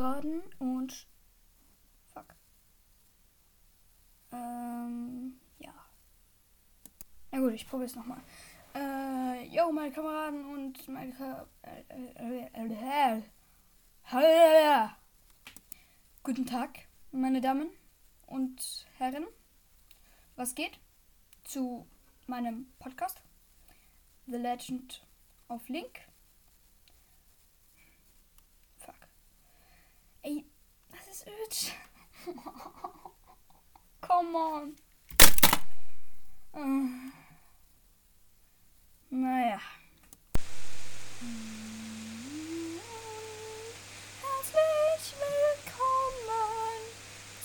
Kameraden und. Fuck. Ähm, ja. Na gut, ich probiere es nochmal. Äh, yo, meine Kameraden und meine Ka Guten Tag, meine Damen und Herren. Was geht? Zu meinem Podcast The Legend of Link. Fuck. Ey, öd. Come on. Äh. Naja. Herzlich willkommen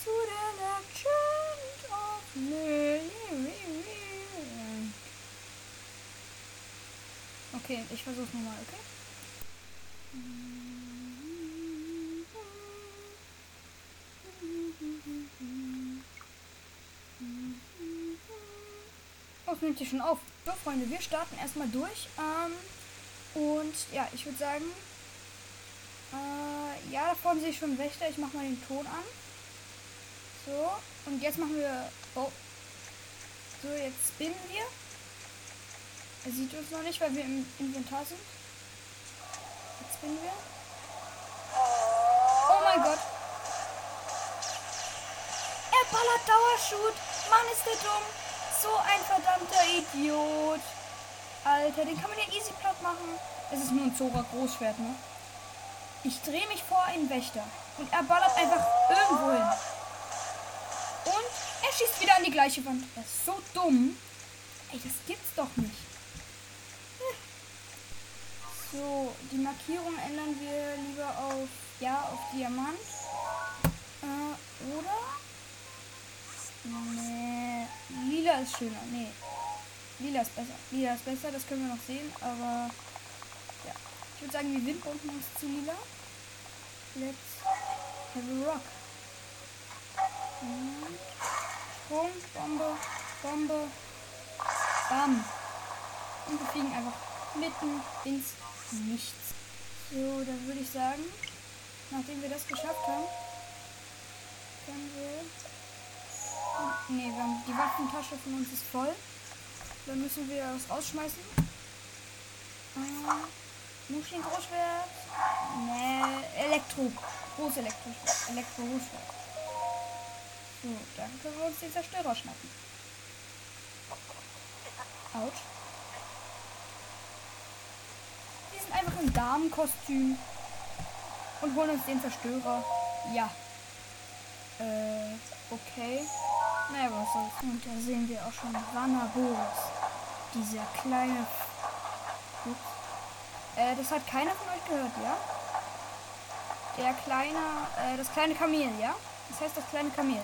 zu der Legend of Link. Okay, ich versuch's nochmal, okay? Es nimmt hier schon auf. So, Freunde, wir starten erstmal durch. Ähm, und ja, ich würde sagen, äh, ja, da vorne sehe ich schon Wächter. Ich mache mal den Ton an. So, und jetzt machen wir. Oh. So, jetzt spinnen wir. Er sieht uns noch nicht, weil wir im Inventar sind. Jetzt spinnen wir. Oh mein Gott. Er ballert Dauershoot. Mann, ist der dumm. So ein verdammter Idiot. Alter, den kann man ja easy platt machen. Es ist nur ein Zora Großschwert, ne? Ich drehe mich vor einen Wächter. Und er ballert einfach irgendwo hin. Und er schießt wieder an die gleiche Wand. Er ist so dumm. Ey, das gibt's doch nicht. So, die Markierung ändern wir lieber auf, ja, auf Diamant. Äh, oder? Nee, ist schöner. Nee, lila ist besser. Lila ist besser, das können wir noch sehen, aber ja. Ich würde sagen, wir windbomben uns zu lila. Let's have a rock. Und Sprung, Bombe, Bombe, Bam. Und wir fliegen einfach mitten ins Nichts. So, dann würde ich sagen, nachdem wir das geschafft haben, können wir Ne, wir haben die Waffentasche von uns ist voll. Dann müssen wir das rausschmeißen. Äh, Muscheln Großschwert. Ne, Elektro. Groß Elektroschwert. Elektro Großschwert. So, dann können wir uns den Zerstörer schnappen. Autsch. Wir sind einfach im Damenkostüm. Und holen uns den Zerstörer. Ja. Äh, okay. Naja, was soll's. Und da sehen wir auch schon Vanaboris. Dieser kleine. Ups. Äh, das hat keiner von euch gehört, ja? Der kleine, äh, das kleine Kamel, ja? Das heißt das kleine Kamel.